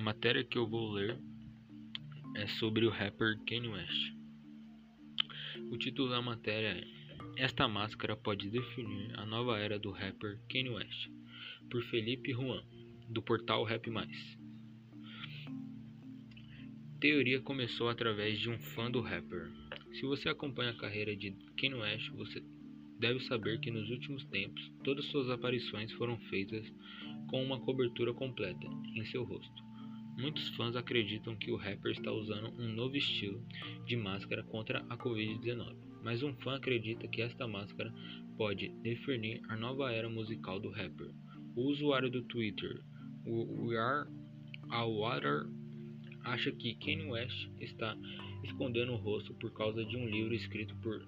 matéria que eu vou ler é sobre o rapper Kanye West. O título da matéria é Esta máscara pode definir a nova era do rapper Kanye West, por Felipe Juan, do portal Rap Mais. Teoria começou através de um fã do rapper. Se você acompanha a carreira de Kanye West, você deve saber que nos últimos tempos todas suas aparições foram feitas com uma cobertura completa em seu rosto. Muitos fãs acreditam que o rapper está usando um novo estilo de máscara contra a Covid-19, mas um fã acredita que esta máscara pode definir a nova era musical do rapper. O usuário do Twitter, o We Are a Water, acha que Kanye West está escondendo o rosto por causa de um livro escrito por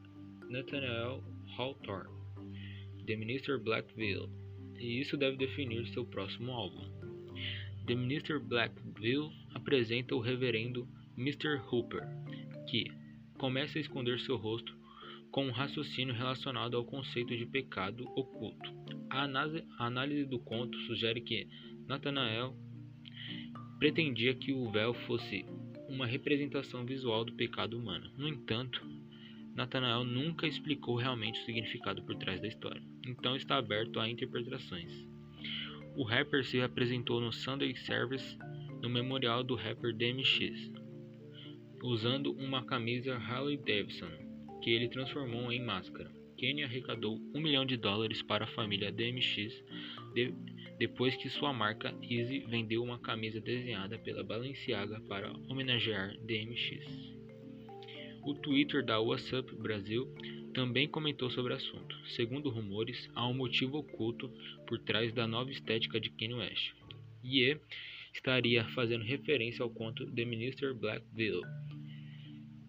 Nathaniel Hawthorne, The Minister Blackville, e isso deve definir seu próximo álbum. The Minister Blackville apresenta o reverendo Mr. Hooper, que começa a esconder seu rosto com um raciocínio relacionado ao conceito de pecado oculto. A análise do conto sugere que Nathanael pretendia que o véu fosse uma representação visual do pecado humano. No entanto, Nathanael nunca explicou realmente o significado por trás da história, então está aberto a interpretações. O rapper se apresentou no Sunday Service no memorial do rapper DMX, usando uma camisa Harley Davidson, que ele transformou em máscara. Kanye arrecadou um milhão de dólares para a família DMX de, depois que sua marca Easy vendeu uma camisa desenhada pela Balenciaga para homenagear DMX. O Twitter da WhatsApp Brasil também comentou sobre o assunto. Segundo rumores, há um motivo oculto por trás da nova estética de Kanye West. Ye estaria fazendo referência ao conto The Minister Blackville,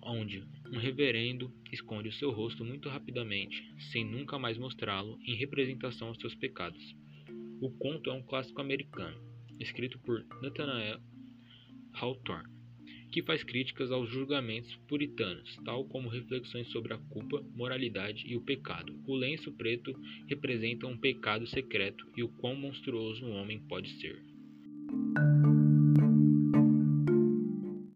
onde um reverendo esconde o seu rosto muito rapidamente, sem nunca mais mostrá-lo, em representação aos seus pecados. O conto é um clássico americano, escrito por Nathaniel Hawthorne que faz críticas aos julgamentos puritanos, tal como reflexões sobre a culpa, moralidade e o pecado. O lenço preto representa um pecado secreto e o quão monstruoso um homem pode ser.